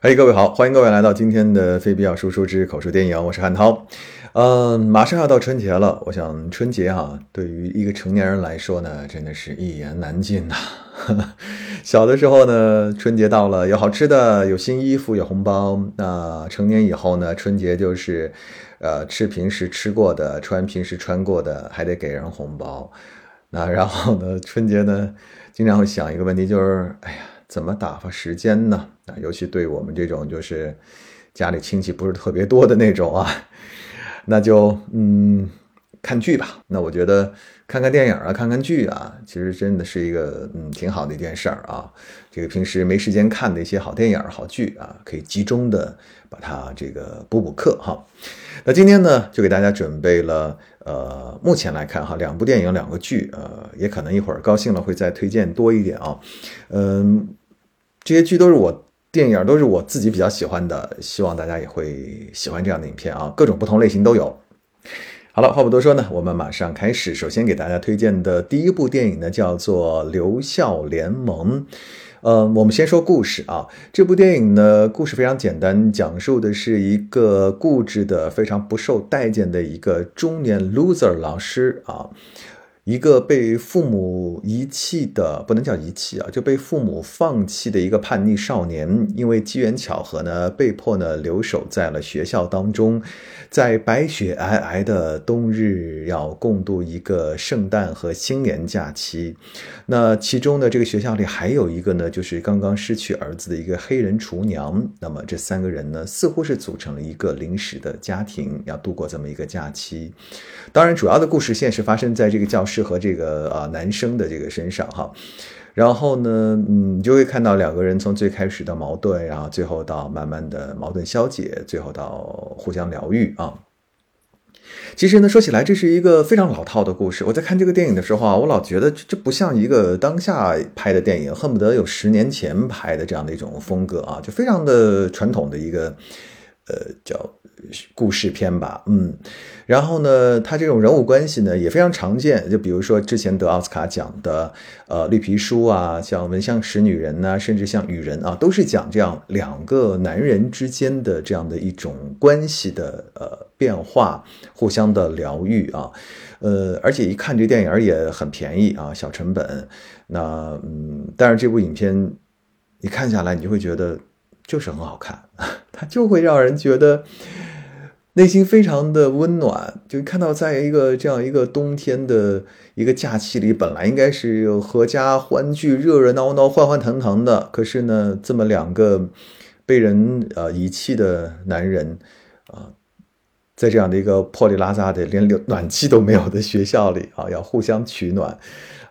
嘿，各位好，欢迎各位来到今天的非必要输出之口述电影，我是汉涛。嗯，马上要到春节了，我想春节哈，对于一个成年人来说呢，真的是一言难尽呐。小的时候呢，春节到了有好吃的，有新衣服，有红包。那成年以后呢，春节就是，呃，吃平时吃过的，穿平时穿过的，还得给人红包。那然后呢，春节呢，经常会想一个问题，就是，哎呀。怎么打发时间呢？啊，尤其对我们这种就是家里亲戚不是特别多的那种啊，那就嗯看剧吧。那我觉得看看电影啊，看看剧啊，其实真的是一个嗯挺好的一件事儿啊。这个平时没时间看的一些好电影、好剧啊，可以集中的把它这个补补课哈。那今天呢，就给大家准备了呃，目前来看哈，两部电影、两个剧，呃，也可能一会儿高兴了会再推荐多一点啊，嗯。这些剧都是我电影，都是我自己比较喜欢的，希望大家也会喜欢这样的影片啊，各种不同类型都有。好了，话不多说呢，我们马上开始。首先给大家推荐的第一部电影呢，叫做《留校联盟》。呃，我们先说故事啊，这部电影呢，故事非常简单，讲述的是一个固执的、非常不受待见的一个中年 loser 老师啊。一个被父母遗弃的，不能叫遗弃啊，就被父母放弃的一个叛逆少年，因为机缘巧合呢，被迫呢留守在了学校当中，在白雪皑皑的冬日，要共度一个圣诞和新年假期。那其中呢，这个学校里还有一个呢，就是刚刚失去儿子的一个黑人厨娘。那么这三个人呢，似乎是组成了一个临时的家庭，要度过这么一个假期。当然，主要的故事线是发生在这个教室。和这个啊男生的这个身上哈，然后呢，嗯，你就会看到两个人从最开始的矛盾，然后最后到慢慢的矛盾消解，最后到互相疗愈啊。其实呢，说起来这是一个非常老套的故事。我在看这个电影的时候啊，我老觉得这不像一个当下拍的电影，恨不得有十年前拍的这样的一种风格啊，就非常的传统的一个呃叫。故事片吧，嗯，然后呢，他这种人物关系呢也非常常见，就比如说之前得奥斯卡奖的呃绿皮书啊，像《闻香识女人》呐，甚至像《雨人》啊，都是讲这样两个男人之间的这样的一种关系的呃变化，互相的疗愈啊，呃，而且一看这电影也很便宜啊，小成本，那嗯，但是这部影片你看下来，你就会觉得就是很好看，它就会让人觉得。内心非常的温暖，就看到在一个这样一个冬天的一个假期里，本来应该是有阖家欢聚、热热闹闹、欢欢腾腾的，可是呢，这么两个被人呃遗弃的男人啊，在这样的一个破里拉扎的、连暖气都没有的学校里啊，要互相取暖。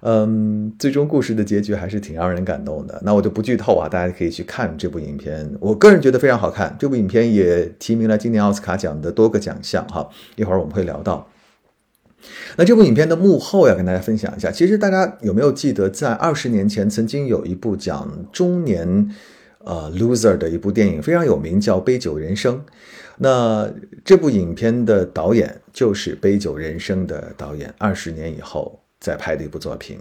嗯，最终故事的结局还是挺让人感动的。那我就不剧透啊，大家可以去看这部影片。我个人觉得非常好看。这部影片也提名了今年奥斯卡奖的多个奖项哈。一会儿我们会聊到。那这部影片的幕后要跟大家分享一下。其实大家有没有记得，在二十年前曾经有一部讲中年呃 loser 的一部电影非常有名，叫《杯酒人生》。那这部影片的导演就是《杯酒人生》的导演。二十年以后。再拍的一部作品，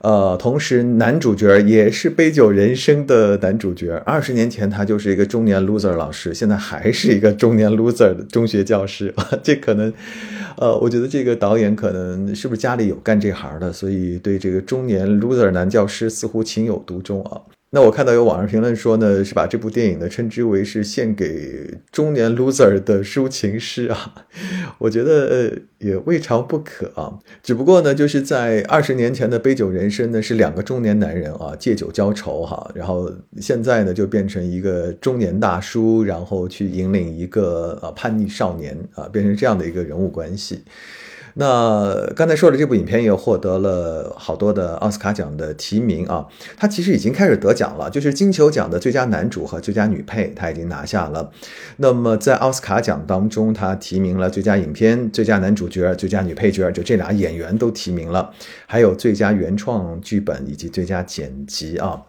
呃，同时男主角也是《杯酒人生》的男主角。二十年前他就是一个中年 loser 老师，现在还是一个中年 loser 的中学教师。这可能，呃，我觉得这个导演可能是不是家里有干这行的，所以对这个中年 loser 男教师似乎情有独钟啊。那我看到有网上评论说呢，是把这部电影呢称之为是献给中年 loser 的抒情诗啊，我觉得呃也未尝不可啊。只不过呢，就是在二十年前的《杯酒人生》呢，是两个中年男人啊借酒浇愁哈，然后现在呢就变成一个中年大叔，然后去引领一个呃叛逆少年啊，变成这样的一个人物关系。那刚才说的这部影片也获得了好多的奥斯卡奖的提名啊，它其实已经开始得奖了，就是金球奖的最佳男主和最佳女配，他已经拿下了。那么在奥斯卡奖当中，他提名了最佳影片、最佳男主角、最佳女配角，就这俩演员都提名了，还有最佳原创剧本以及最佳剪辑啊。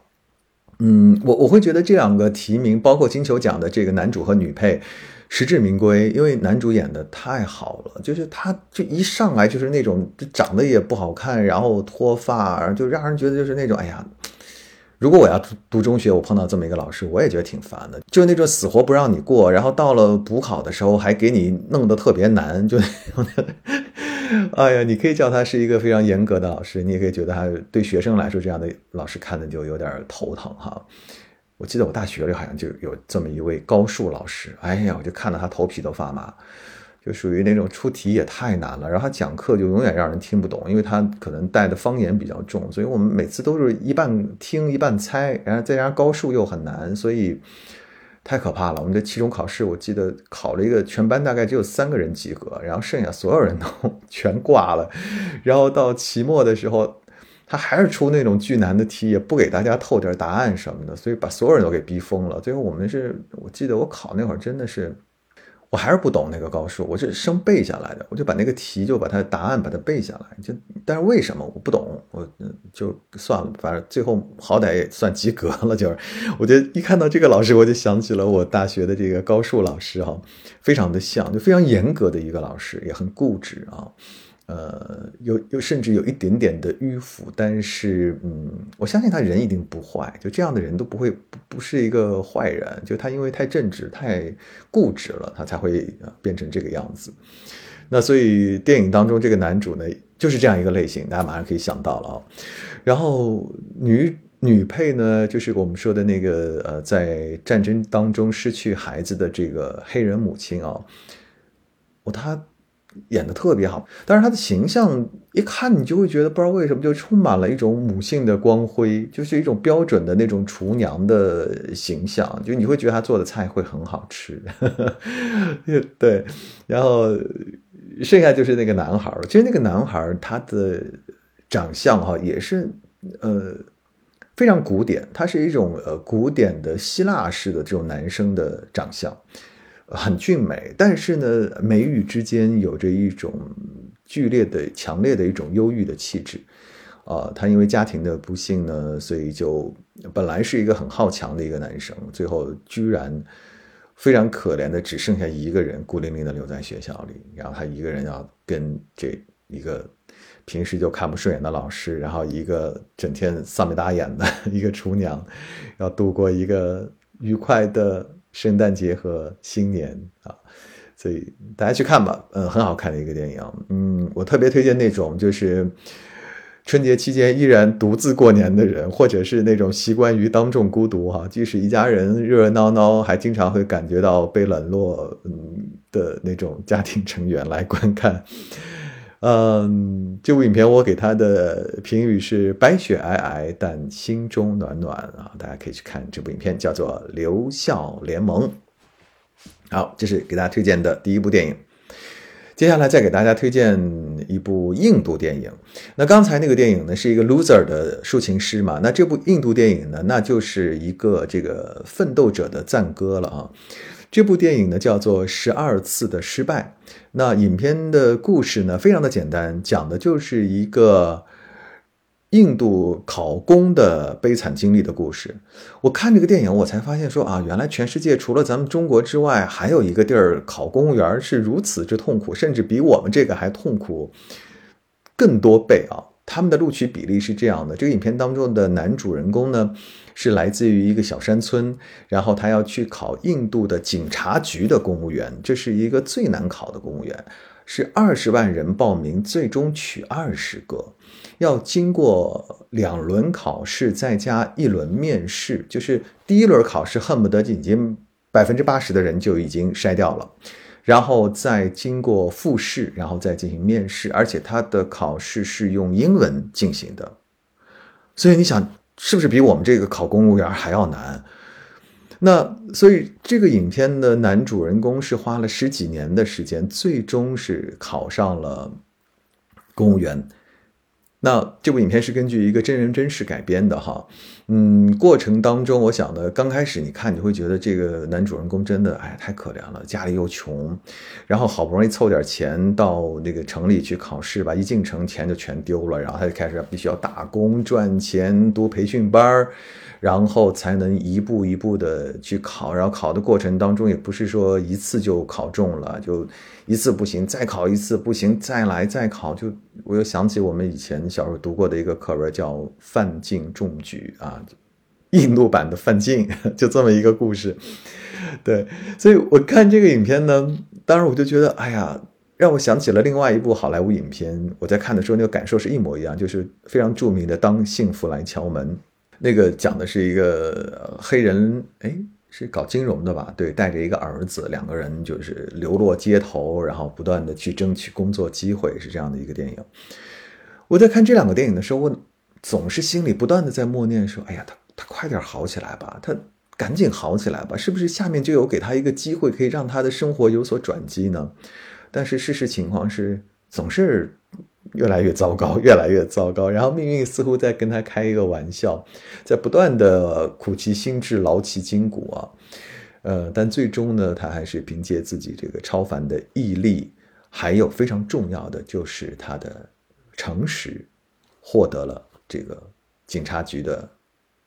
嗯，我我会觉得这两个提名，包括金球奖的这个男主和女配。实至名归，因为男主演的太好了，就是他就一上来就是那种长得也不好看，然后脱发，就让人觉得就是那种哎呀，如果我要读读中学，我碰到这么一个老师，我也觉得挺烦的，就那种死活不让你过，然后到了补考的时候还给你弄得特别难，就，哎呀，你可以叫他是一个非常严格的老师，你也可以觉得他对学生来说这样的老师看的就有点头疼哈。我记得我大学里好像就有这么一位高数老师，哎呀，我就看到他头皮都发麻。就属于那种出题也太难了，然后他讲课就永远让人听不懂，因为他可能带的方言比较重，所以我们每次都是一半听一半猜，然后再加上高数又很难，所以太可怕了。我们的期中考试，我记得考了一个全班大概只有三个人及格，然后剩下所有人都 全挂了。然后到期末的时候，他还是出那种巨难的题，也不给大家透点答案什么的，所以把所有人都给逼疯了。最后我们是我记得我考那会儿真的是。我还是不懂那个高数，我是生背下来的，我就把那个题就把它答案把它背下来，就但是为什么我不懂，我就算了，反正最后好歹也算及格了。就是我觉得一看到这个老师，我就想起了我大学的这个高数老师哈，非常的像，就非常严格的一个老师，也很固执啊。呃，有有甚至有一点点的迂腐，但是嗯，我相信他人一定不坏，就这样的人都不会不不是一个坏人，就他因为太正直、太固执了，他才会变成这个样子。那所以电影当中这个男主呢，就是这样一个类型，大家马上可以想到了啊。然后女女配呢，就是我们说的那个呃，在战争当中失去孩子的这个黑人母亲啊，我他。演的特别好，但是她的形象一看你就会觉得不知道为什么就充满了一种母性的光辉，就是一种标准的那种厨娘的形象，就你会觉得她做的菜会很好吃，对，然后剩下就是那个男孩其实那个男孩他的长相哈也是呃非常古典，他是一种呃古典的希腊式的这种男生的长相。很俊美，但是呢，眉宇之间有着一种剧烈的、强烈的一种忧郁的气质。啊，他因为家庭的不幸呢，所以就本来是一个很好强的一个男生，最后居然非常可怜的只剩下一个人，孤零零的留在学校里。然后他一个人要跟这一个平时就看不顺眼的老师，然后一个整天丧眉打眼的 一个厨娘，要度过一个愉快的。圣诞节和新年啊，所以大家去看吧，嗯，很好看的一个电影，嗯，我特别推荐那种就是春节期间依然独自过年的人，或者是那种习惯于当众孤独哈，即使一家人热热闹闹，还经常会感觉到被冷落，嗯的那种家庭成员来观看。嗯，这部影片我给他的评语是白雪皑皑，但心中暖暖啊！大家可以去看这部影片，叫做《留校联盟》。好，这是给大家推荐的第一部电影。接下来再给大家推荐一部印度电影。那刚才那个电影呢，是一个 loser 的抒情诗嘛？那这部印度电影呢，那就是一个这个奋斗者的赞歌了啊！这部电影呢叫做《十二次的失败》。那影片的故事呢，非常的简单，讲的就是一个印度考公的悲惨经历的故事。我看这个电影，我才发现说啊，原来全世界除了咱们中国之外，还有一个地儿考公务员是如此之痛苦，甚至比我们这个还痛苦更多倍啊！他们的录取比例是这样的：这个影片当中的男主人公呢。是来自于一个小山村，然后他要去考印度的警察局的公务员，这是一个最难考的公务员，是二十万人报名，最终取二十个，要经过两轮考试，再加一轮面试，就是第一轮考试恨不得已经百分之八十的人就已经筛掉了，然后再经过复试，然后再进行面试，而且他的考试是用英文进行的，所以你想。是不是比我们这个考公务员还要难？那所以这个影片的男主人公是花了十几年的时间，最终是考上了公务员。那这部影片是根据一个真人真事改编的哈，嗯，过程当中，我想呢，刚开始你看你会觉得这个男主人公真的哎太可怜了，家里又穷，然后好不容易凑点钱到那个城里去考试吧，一进城钱就全丢了，然后他就开始必须要打工赚钱，读培训班。然后才能一步一步的去考，然后考的过程当中也不是说一次就考中了，就一次不行再考一次不行再来再考，就我又想起我们以前小时候读过的一个课文叫范进中举啊，印度版的范进，就这么一个故事。对，所以我看这个影片呢，当时我就觉得，哎呀，让我想起了另外一部好莱坞影片。我在看的时候，那个感受是一模一样，就是非常著名的《当幸福来敲门》。那个讲的是一个黑人，哎，是搞金融的吧？对，带着一个儿子，两个人就是流落街头，然后不断的去争取工作机会，是这样的一个电影。我在看这两个电影的时候，我总是心里不断的在默念说：“哎呀，他他快点好起来吧，他赶紧好起来吧，是不是下面就有给他一个机会，可以让他的生活有所转机呢？”但是事实情况是，总是越来越糟糕，越来越糟糕。然后命运似乎在跟他开一个玩笑，在不断的苦其心志，劳其筋骨啊。呃，但最终呢，他还是凭借自己这个超凡的毅力，还有非常重要的就是他的。诚实，获得了这个警察局的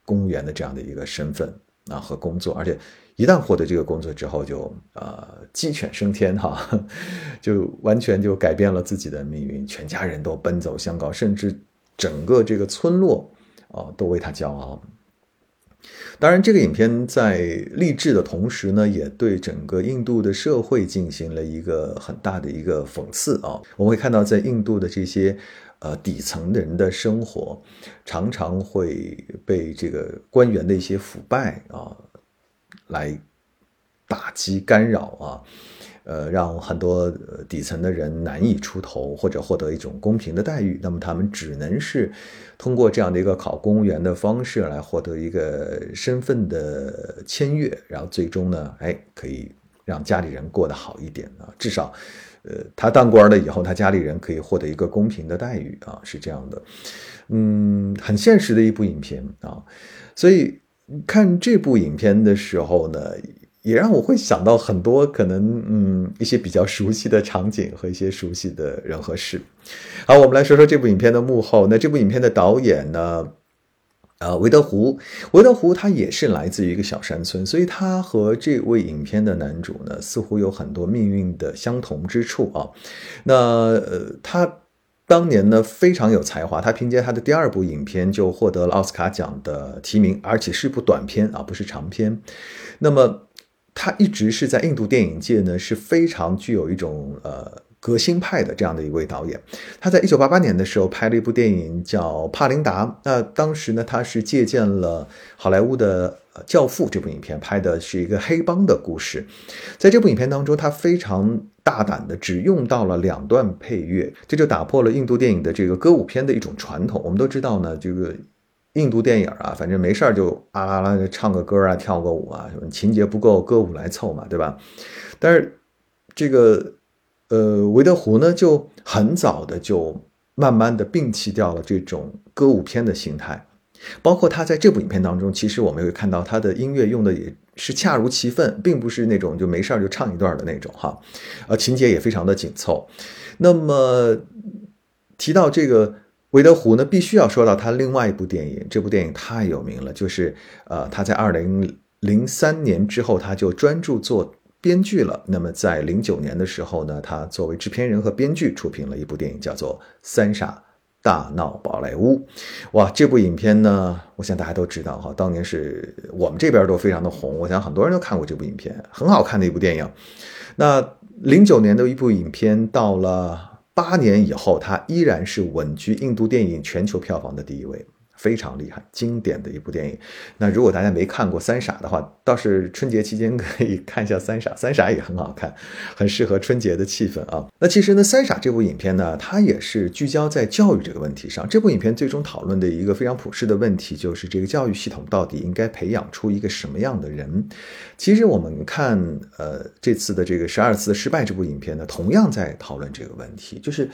公务员的这样的一个身份啊和工作，而且一旦获得这个工作之后，就呃鸡犬升天哈，就完全就改变了自己的命运，全家人都奔走相告，甚至整个这个村落啊都为他骄傲。当然，这个影片在励志的同时呢，也对整个印度的社会进行了一个很大的一个讽刺啊。我们会看到，在印度的这些呃底层的人的生活，常常会被这个官员的一些腐败啊来打击干扰啊。呃，让很多底层的人难以出头，或者获得一种公平的待遇，那么他们只能是通过这样的一个考公务员的方式来获得一个身份的签约，然后最终呢，哎，可以让家里人过得好一点啊，至少，呃，他当官了以后，他家里人可以获得一个公平的待遇啊，是这样的，嗯，很现实的一部影片啊，所以看这部影片的时候呢。也让我会想到很多可能，嗯，一些比较熟悉的场景和一些熟悉的人和事。好，我们来说说这部影片的幕后。那这部影片的导演呢？呃，韦德胡，韦德胡他也是来自于一个小山村，所以他和这位影片的男主呢，似乎有很多命运的相同之处啊。那呃，他当年呢非常有才华，他凭借他的第二部影片就获得了奥斯卡奖的提名，而且是部短片啊，不是长片。那么他一直是在印度电影界呢，是非常具有一种呃革新派的这样的一位导演。他在一九八八年的时候拍了一部电影叫《帕琳达》，那当时呢，他是借鉴了好莱坞的《教父》这部影片，拍的是一个黑帮的故事。在这部影片当中，他非常大胆的只用到了两段配乐，这就打破了印度电影的这个歌舞片的一种传统。我们都知道呢，这个。印度电影啊，反正没事儿就啊啦啦唱个歌啊，跳个舞啊，什么情节不够，歌舞来凑嘛，对吧？但是这个呃，韦德胡呢，就很早的就慢慢的摒弃掉了这种歌舞片的形态，包括他在这部影片当中，其实我们会看到他的音乐用的也是恰如其分，并不是那种就没事儿就唱一段的那种哈，呃，情节也非常的紧凑。那么提到这个。韦德胡呢，必须要说到他另外一部电影，这部电影太有名了，就是呃，他在二零零三年之后，他就专注做编剧了。那么在零九年的时候呢，他作为制片人和编剧出品了一部电影，叫做《三傻大闹宝莱坞》。哇，这部影片呢，我想大家都知道哈，当年是我们这边都非常的红，我想很多人都看过这部影片，很好看的一部电影。那零九年的一部影片到了。八年以后，它依然是稳居印度电影全球票房的第一位。非常厉害，经典的一部电影。那如果大家没看过《三傻》的话，倒是春节期间可以看一下《三傻》，《三傻》也很好看，很适合春节的气氛啊。那其实呢，《三傻》这部影片呢，它也是聚焦在教育这个问题上。这部影片最终讨论的一个非常普世的问题，就是这个教育系统到底应该培养出一个什么样的人？其实我们看，呃，这次的这个《十二次失败》这部影片呢，同样在讨论这个问题，就是。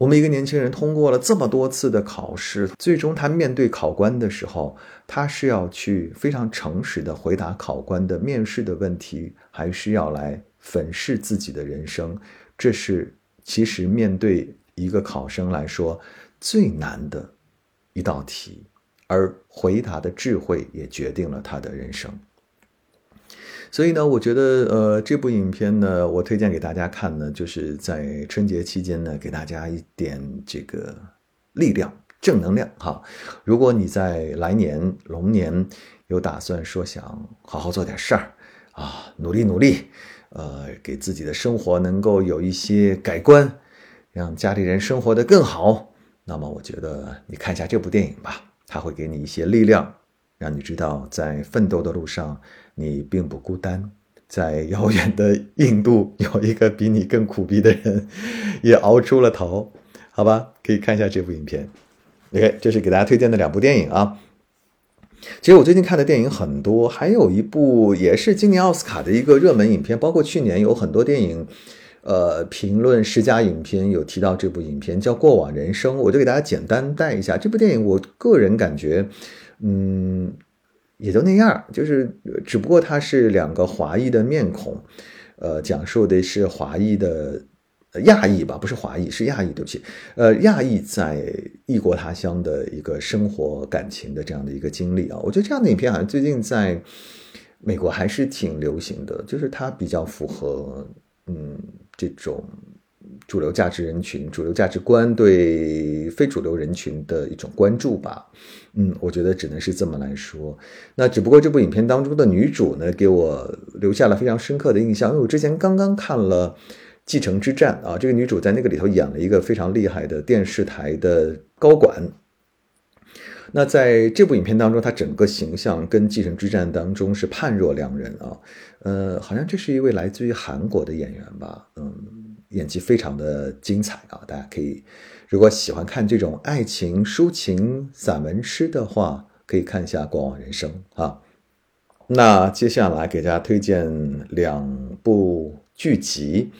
我们一个年轻人通过了这么多次的考试，最终他面对考官的时候，他是要去非常诚实的回答考官的面试的问题，还是要来粉饰自己的人生？这是其实面对一个考生来说最难的一道题，而回答的智慧也决定了他的人生。所以呢，我觉得，呃，这部影片呢，我推荐给大家看呢，就是在春节期间呢，给大家一点这个力量正能量哈。如果你在来年龙年有打算说想好好做点事儿啊，努力努力，呃，给自己的生活能够有一些改观，让家里人生活的更好，那么我觉得你看一下这部电影吧，它会给你一些力量，让你知道在奋斗的路上你并不孤单。在遥远的印度，有一个比你更苦逼的人，也熬出了头，好吧？可以看一下这部影片。OK，这是给大家推荐的两部电影啊。其实我最近看的电影很多，还有一部也是今年奥斯卡的一个热门影片，包括去年有很多电影，呃，评论十佳影片有提到这部影片叫《过往人生》，我就给大家简单带一下这部电影。我个人感觉，嗯。也就那样，就是只不过它是两个华裔的面孔，呃，讲述的是华裔的亚裔吧，不是华裔，是亚裔，对不起，呃，亚裔在异国他乡的一个生活感情的这样的一个经历啊，我觉得这样的影片好像最近在美国还是挺流行的，就是它比较符合嗯这种。主流价值人群、主流价值观对非主流人群的一种关注吧，嗯，我觉得只能是这么来说。那只不过这部影片当中的女主呢，给我留下了非常深刻的印象，因为我之前刚刚看了《继承之战》啊，这个女主在那个里头演了一个非常厉害的电视台的高管。那在这部影片当中，她整个形象跟《继承之战》当中是判若两人啊，呃，好像这是一位来自于韩国的演员吧，嗯。演技非常的精彩啊！大家可以，如果喜欢看这种爱情抒情散文诗的话，可以看一下《过往人生》啊。那接下来给大家推荐两部剧集。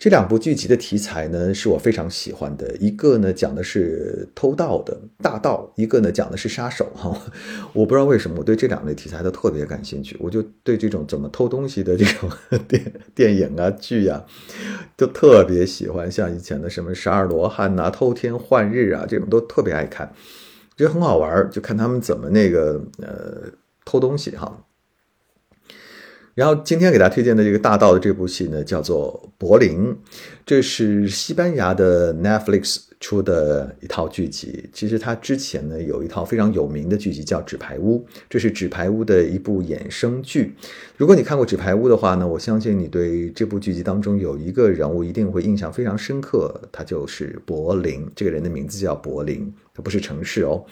这两部剧集的题材呢，是我非常喜欢的。一个呢讲的是偷盗的大盗，一个呢讲的是杀手。哈，我不知道为什么我对这两类题材都特别感兴趣。我就对这种怎么偷东西的这种 电电影啊剧啊，就特别喜欢。像以前的什么《十二罗汉》呐，《偷天换日》啊，这种都特别爱看，觉得很好玩就看他们怎么那个呃偷东西哈。然后今天给大家推荐的这个大道的这部戏呢，叫做《柏林》，这是西班牙的 Netflix 出的一套剧集。其实它之前呢有一套非常有名的剧集叫《纸牌屋》，这是《纸牌屋》的一部衍生剧。如果你看过《纸牌屋》的话呢，我相信你对这部剧集当中有一个人物一定会印象非常深刻，他就是柏林。这个人的名字叫柏林，他不是城市哦。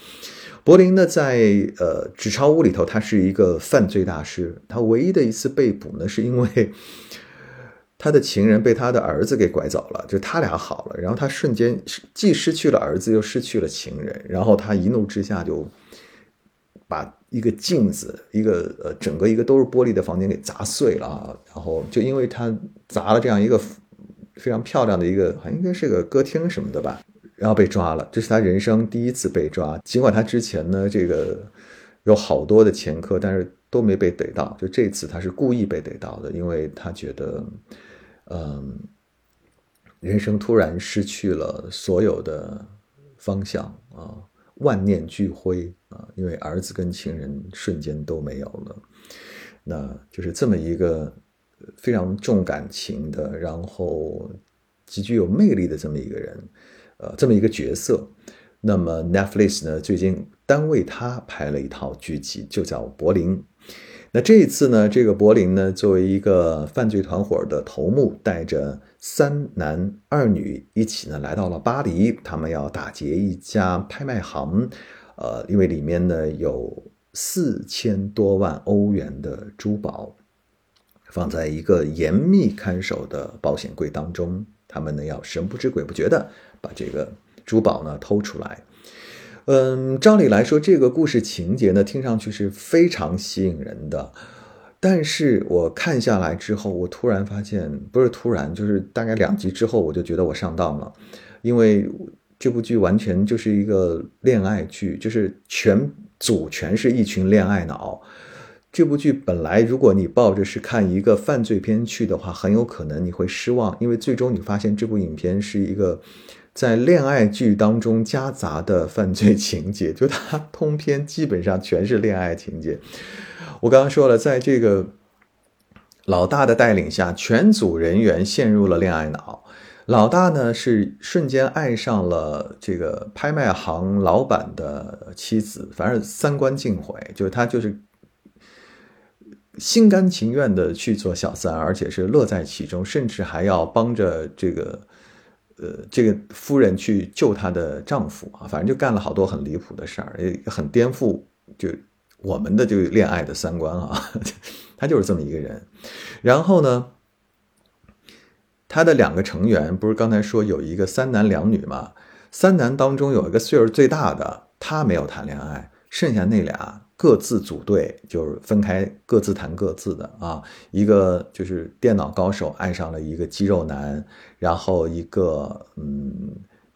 柏林呢，在呃纸钞屋里头，他是一个犯罪大师。他唯一的一次被捕呢，是因为 他的情人被他的儿子给拐走了，就他俩好了，然后他瞬间既失去了儿子，又失去了情人，然后他一怒之下就把一个镜子，一个呃整个一个都是玻璃的房间给砸碎了啊！然后就因为他砸了这样一个非常漂亮的一个，好像应该是个歌厅什么的吧。然后被抓了，这是他人生第一次被抓。尽管他之前呢，这个有好多的前科，但是都没被逮到。就这次他是故意被逮到的，因为他觉得，嗯，人生突然失去了所有的方向啊，万念俱灰啊，因为儿子跟情人瞬间都没有了。那就是这么一个非常重感情的，然后极具有魅力的这么一个人。呃，这么一个角色，那么 Netflix 呢最近单为他拍了一套剧集，就叫《柏林》。那这一次呢，这个柏林呢作为一个犯罪团伙的头目，带着三男二女一起呢来到了巴黎，他们要打劫一家拍卖行。呃，因为里面呢有四千多万欧元的珠宝，放在一个严密看守的保险柜当中，他们呢要神不知鬼不觉的。把这个珠宝呢偷出来，嗯，照理来说，这个故事情节呢听上去是非常吸引人的，但是我看下来之后，我突然发现，不是突然，就是大概两集之后，我就觉得我上当了，因为这部剧完全就是一个恋爱剧，就是全组全是一群恋爱脑。这部剧本来，如果你抱着是看一个犯罪片去的话，很有可能你会失望，因为最终你发现这部影片是一个。在恋爱剧当中夹杂的犯罪情节，就它通篇基本上全是恋爱情节。我刚刚说了，在这个老大的带领下，全组人员陷入了恋爱脑。老大呢是瞬间爱上了这个拍卖行老板的妻子，反正三观尽毁，就是他就是心甘情愿的去做小三，而且是乐在其中，甚至还要帮着这个呃这个夫人去救她的丈夫啊，反正就干了好多很离谱的事儿，也很颠覆就我们的这个恋爱的三观啊，他就是这么一个人，然后呢？他的两个成员不是刚才说有一个三男两女吗？三男当中有一个岁数最大的，他没有谈恋爱，剩下那俩各自组队，就是分开各自谈各自的啊。一个就是电脑高手爱上了一个肌肉男，然后一个嗯，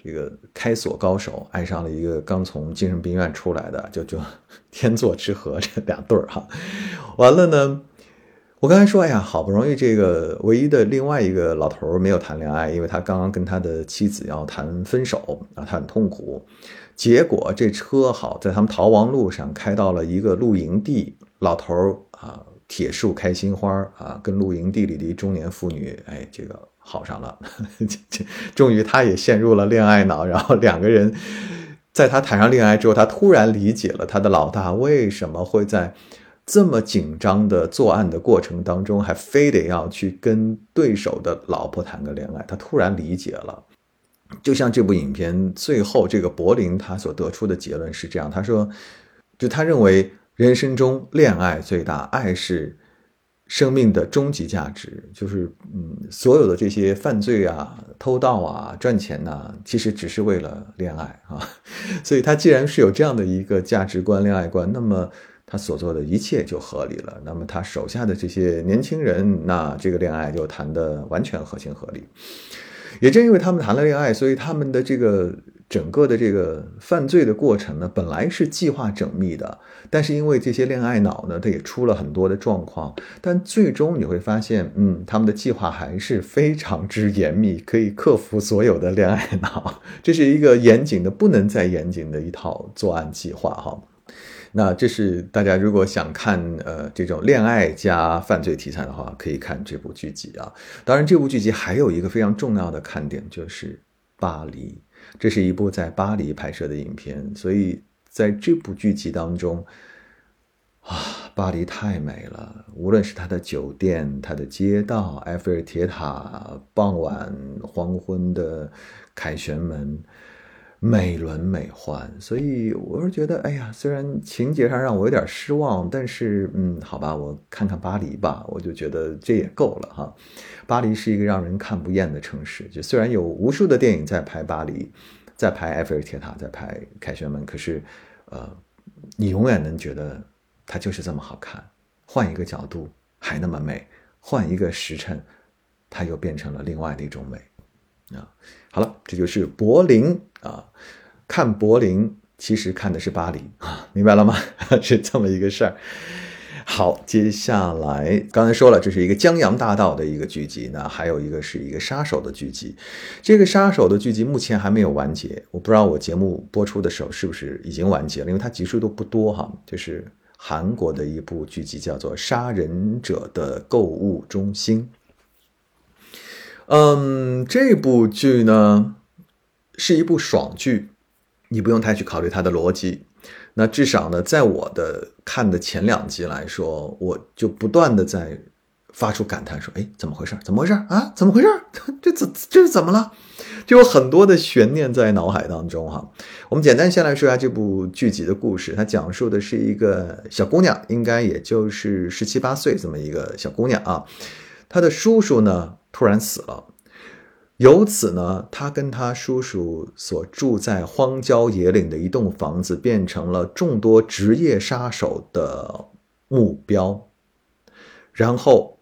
这个开锁高手爱上了一个刚从精神病院出来的，就就 天作之合这 两对儿哈。完了呢。我刚才说，哎呀，好不容易这个唯一的另外一个老头没有谈恋爱，因为他刚刚跟他的妻子要谈分手啊，他很痛苦。结果这车好在他们逃亡路上开到了一个露营地，老头啊，铁树开心花啊，跟露营地里的中年妇女，哎，这个好上了，终于他也陷入了恋爱脑，然后两个人在他谈上恋爱之后，他突然理解了他的老大为什么会在。这么紧张的作案的过程当中，还非得要去跟对手的老婆谈个恋爱，他突然理解了。就像这部影片最后这个柏林他所得出的结论是这样，他说，就他认为人生中恋爱最大，爱是生命的终极价值，就是嗯，所有的这些犯罪啊、偷盗啊、赚钱呐，其实只是为了恋爱啊。所以他既然是有这样的一个价值观、恋爱观，那么。他所做的一切就合理了，那么他手下的这些年轻人，那这个恋爱就谈的完全合情合理。也正因为他们谈了恋爱，所以他们的这个整个的这个犯罪的过程呢，本来是计划缜密的，但是因为这些恋爱脑呢，他也出了很多的状况。但最终你会发现，嗯，他们的计划还是非常之严密，可以克服所有的恋爱脑。这是一个严谨的不能再严谨的一套作案计划，哈。那这是大家如果想看呃这种恋爱加犯罪题材的话，可以看这部剧集啊。当然，这部剧集还有一个非常重要的看点就是巴黎，这是一部在巴黎拍摄的影片，所以在这部剧集当中，啊，巴黎太美了，无论是它的酒店、它的街道、埃菲尔铁塔、傍晚黄昏的凯旋门。美轮美奂，所以我是觉得，哎呀，虽然情节上让我有点失望，但是，嗯，好吧，我看看巴黎吧，我就觉得这也够了哈。巴黎是一个让人看不厌的城市，就虽然有无数的电影在拍巴黎，在拍埃菲尔铁塔，在拍凯旋门，可是，呃，你永远能觉得它就是这么好看。换一个角度还那么美，换一个时辰，它又变成了另外的一种美。啊，好了，这就是柏林啊。看柏林，其实看的是巴黎啊，明白了吗？是这么一个事儿。好，接下来刚才说了，这是一个江洋大盗的一个剧集，那还有一个是一个杀手的剧集。这个杀手的剧集目前还没有完结，我不知道我节目播出的时候是不是已经完结了，因为它集数都不多哈。就是韩国的一部剧集，叫做《杀人者的购物中心》。嗯，这部剧呢是一部爽剧，你不用太去考虑它的逻辑。那至少呢，在我的看的前两集来说，我就不断的在发出感叹，说：“哎，怎么回事？怎么回事啊？怎么回事？这怎这是怎么了？”就有很多的悬念在脑海当中哈。我们简单先来说一下这部剧集的故事，它讲述的是一个小姑娘，应该也就是十七八岁这么一个小姑娘啊，她的叔叔呢。突然死了，由此呢，他跟他叔叔所住在荒郊野岭的一栋房子变成了众多职业杀手的目标。然后，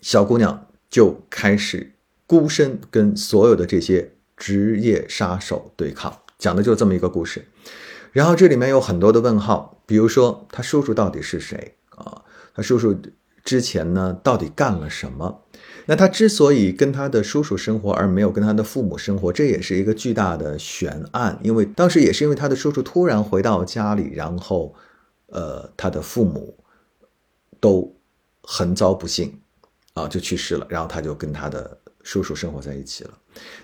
小姑娘就开始孤身跟所有的这些职业杀手对抗，讲的就是这么一个故事。然后这里面有很多的问号，比如说他叔叔到底是谁啊？他叔叔之前呢，到底干了什么？那他之所以跟他的叔叔生活，而没有跟他的父母生活，这也是一个巨大的悬案。因为当时也是因为他的叔叔突然回到家里，然后，呃，他的父母都很遭不幸，啊，就去世了。然后他就跟他的叔叔生活在一起了。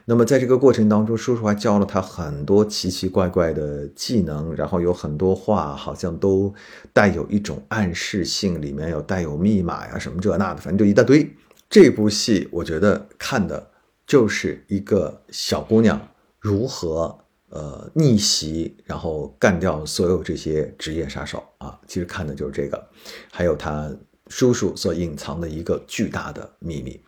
那么在这个过程当中，叔叔还教了他很多奇奇怪怪的技能，然后有很多话好像都带有一种暗示性，里面有带有密码呀什么这那的，反正就一大堆。这部戏我觉得看的就是一个小姑娘如何呃逆袭，然后干掉所有这些职业杀手啊。其实看的就是这个，还有她叔叔所隐藏的一个巨大的秘密。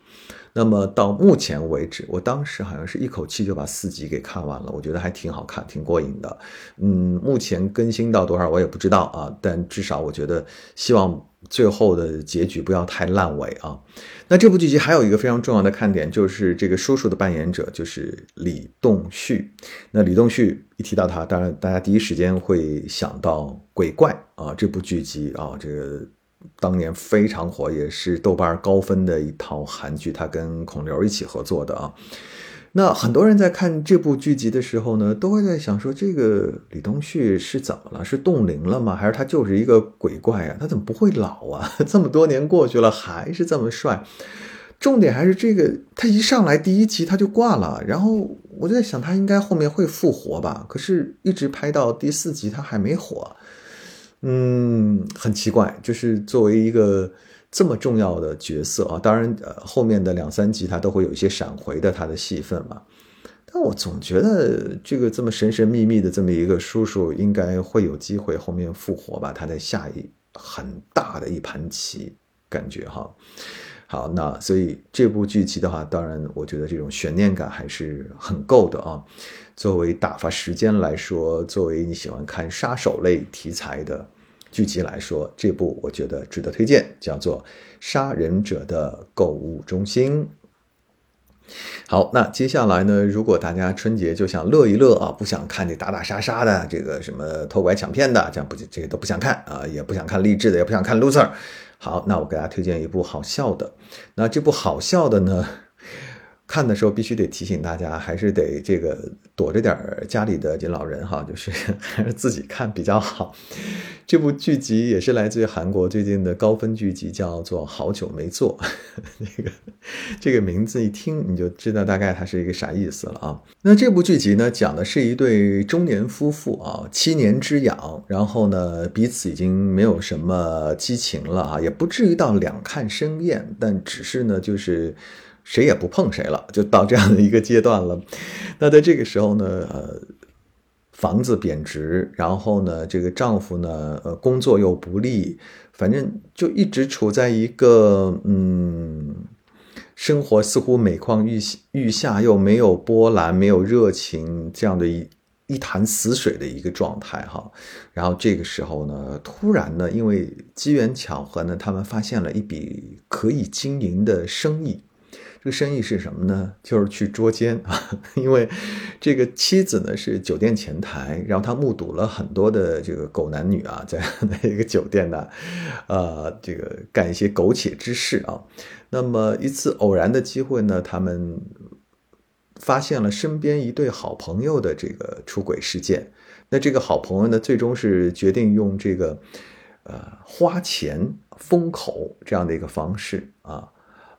那么到目前为止，我当时好像是一口气就把四集给看完了，我觉得还挺好看，挺过瘾的。嗯，目前更新到多少我也不知道啊，但至少我觉得希望最后的结局不要太烂尾啊。那这部剧集还有一个非常重要的看点，就是这个叔叔的扮演者就是李栋旭。那李栋旭一提到他，当然大家第一时间会想到鬼怪啊，这部剧集啊，这个。当年非常火，也是豆瓣高分的一套韩剧，他跟孔刘一起合作的啊。那很多人在看这部剧集的时候呢，都会在想说，这个李东旭是怎么了？是冻龄了吗？还是他就是一个鬼怪啊？他怎么不会老啊？这么多年过去了，还是这么帅？重点还是这个，他一上来第一集他就挂了，然后我就在想，他应该后面会复活吧？可是，一直拍到第四集，他还没火。嗯，很奇怪，就是作为一个这么重要的角色啊，当然，呃，后面的两三集他都会有一些闪回的他的戏份嘛。但我总觉得这个这么神神秘秘的这么一个叔叔，应该会有机会后面复活吧？他在下一很大的一盘棋，感觉哈。好，那所以这部剧集的话，当然我觉得这种悬念感还是很够的啊。作为打发时间来说，作为你喜欢看杀手类题材的。剧集来说，这部我觉得值得推荐，叫做《杀人者的购物中心》。好，那接下来呢？如果大家春节就想乐一乐啊，不想看这打打杀杀的，这个什么偷拐抢骗的，这样不这些都不想看啊，也不想看励志的，也不想看 loser。好，那我给大家推荐一部好笑的。那这部好笑的呢？看的时候必须得提醒大家，还是得这个躲着点家里的这老人哈，就是 还是自己看比较好。这部剧集也是来自于韩国最近的高分剧集，叫做《好久没做》。那个这个名字一听你就知道大概它是一个啥意思了啊。那这部剧集呢，讲的是一对中年夫妇啊，七年之痒，然后呢彼此已经没有什么激情了啊，也不至于到两看生厌，但只是呢就是。谁也不碰谁了，就到这样的一个阶段了。那在这个时候呢，呃，房子贬值，然后呢，这个丈夫呢，呃，工作又不利，反正就一直处在一个嗯，生活似乎每况愈愈下，又没有波澜，没有热情，这样的一一潭死水的一个状态哈。然后这个时候呢，突然呢，因为机缘巧合呢，他们发现了一笔可以经营的生意。这个生意是什么呢？就是去捉奸啊！因为这个妻子呢是酒店前台，然后他目睹了很多的这个狗男女啊，在 那个酒店呢，呃，这个干一些苟且之事啊。那么一次偶然的机会呢，他们发现了身边一对好朋友的这个出轨事件。那这个好朋友呢，最终是决定用这个呃花钱封口这样的一个方式啊，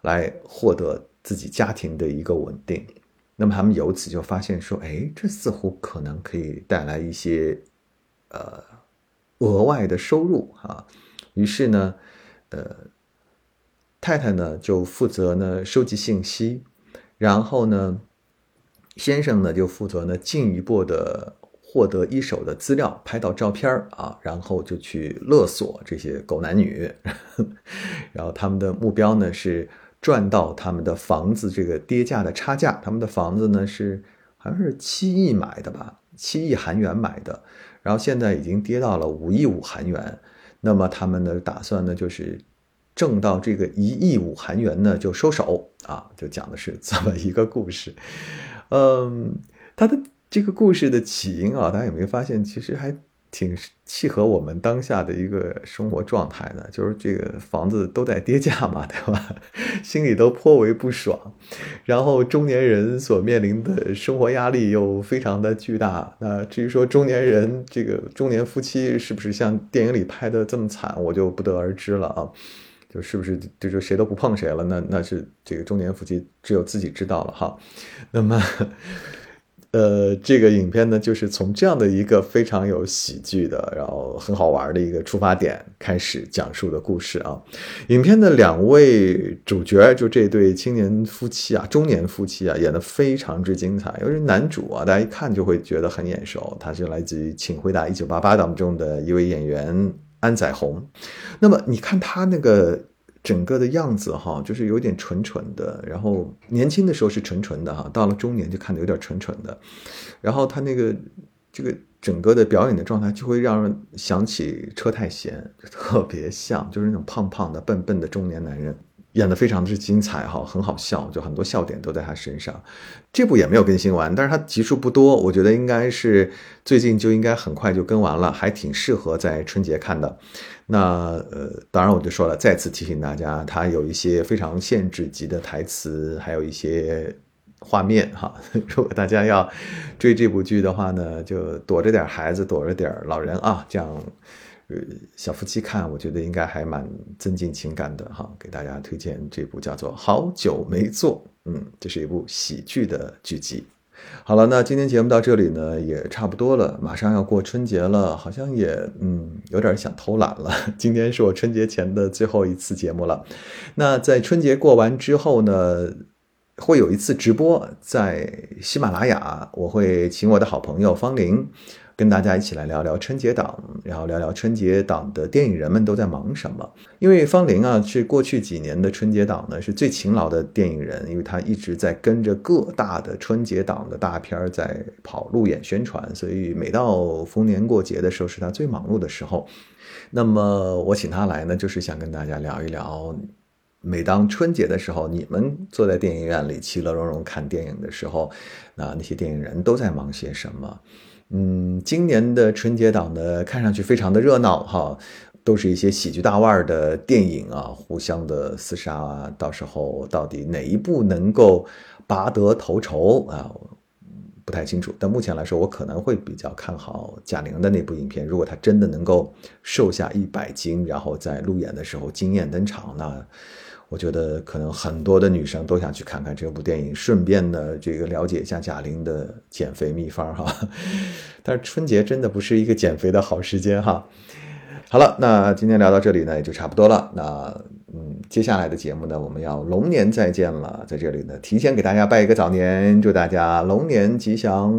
来获得。自己家庭的一个稳定，那么他们由此就发现说，哎，这似乎可能可以带来一些呃额外的收入啊。于是呢，呃，太太呢就负责呢收集信息，然后呢，先生呢就负责呢进一步的获得一手的资料，拍到照片啊，然后就去勒索这些狗男女，然后他们的目标呢是。赚到他们的房子这个跌价的差价，他们的房子呢是好像是七亿买的吧，七亿韩元买的，然后现在已经跌到了五亿五韩元，那么他们的打算呢就是挣到这个一亿五韩元呢就收手啊，就讲的是这么一个故事，嗯，他的这个故事的起因啊，大家有没有发现其实还。挺契合我们当下的一个生活状态的，就是这个房子都在跌价嘛，对吧？心里都颇为不爽。然后中年人所面临的生活压力又非常的巨大。那至于说中年人这个中年夫妻是不是像电影里拍的这么惨，我就不得而知了啊。就是不是就是谁都不碰谁了？那那是这个中年夫妻只有自己知道了哈。那么。呃，这个影片呢，就是从这样的一个非常有喜剧的，然后很好玩的一个出发点开始讲述的故事啊。影片的两位主角，就这对青年夫妻啊，中年夫妻啊，演得非常之精彩。尤其男主啊，大家一看就会觉得很眼熟，他是来自于《请回答一九八八》当中的一位演员安宰红。那么你看他那个。整个的样子哈，就是有点蠢蠢的，然后年轻的时候是蠢蠢的哈，到了中年就看着有点蠢蠢的，然后他那个这个整个的表演的状态就会让人想起车太贤，特别像，就是那种胖胖的、笨笨的中年男人。演得非常之精彩哈，很好笑，就很多笑点都在他身上。这部也没有更新完，但是它集数不多，我觉得应该是最近就应该很快就更完了，还挺适合在春节看的。那呃，当然我就说了，再次提醒大家，它有一些非常限制级的台词，还有一些画面哈。如果大家要追这部剧的话呢，就躲着点孩子，躲着点老人啊，这样。呃，小夫妻看，我觉得应该还蛮增进情感的哈。给大家推荐这部叫做《好久没做》，嗯，这是一部喜剧的剧集。好了，那今天节目到这里呢，也差不多了，马上要过春节了，好像也嗯有点想偷懒了。今天是我春节前的最后一次节目了。那在春节过完之后呢，会有一次直播在喜马拉雅，我会请我的好朋友方玲。跟大家一起来聊聊春节档，然后聊聊春节档的电影人们都在忙什么。因为方玲啊，是过去几年的春节档呢是最勤劳的电影人，因为他一直在跟着各大的春节档的大片儿在跑路演宣传，所以每到逢年过节的时候是他最忙碌的时候。那么我请他来呢，就是想跟大家聊一聊，每当春节的时候，你们坐在电影院里其乐融融看电影的时候，那那些电影人都在忙些什么？嗯，今年的春节档呢，看上去非常的热闹哈，都是一些喜剧大腕的电影啊，互相的厮杀啊，到时候到底哪一部能够拔得头筹啊，不太清楚。但目前来说，我可能会比较看好贾玲的那部影片，如果她真的能够瘦下一百斤，然后在路演的时候惊艳登场，那。我觉得可能很多的女生都想去看看这部电影，顺便呢，这个了解一下贾玲的减肥秘方哈。但是春节真的不是一个减肥的好时间哈。好了，那今天聊到这里呢，也就差不多了。那嗯，接下来的节目呢，我们要龙年再见了，在这里呢，提前给大家拜一个早年，祝大家龙年吉祥，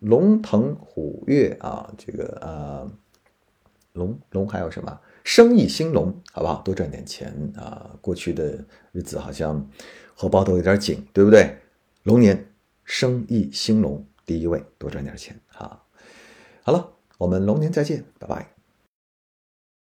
龙腾虎跃啊！这个呃，龙龙还有什么？生意兴隆，好不好？多赚点钱啊！过去的日子好像荷包都有点紧，对不对？龙年生意兴隆，第一位，多赚点钱啊！好了，我们龙年再见，拜拜。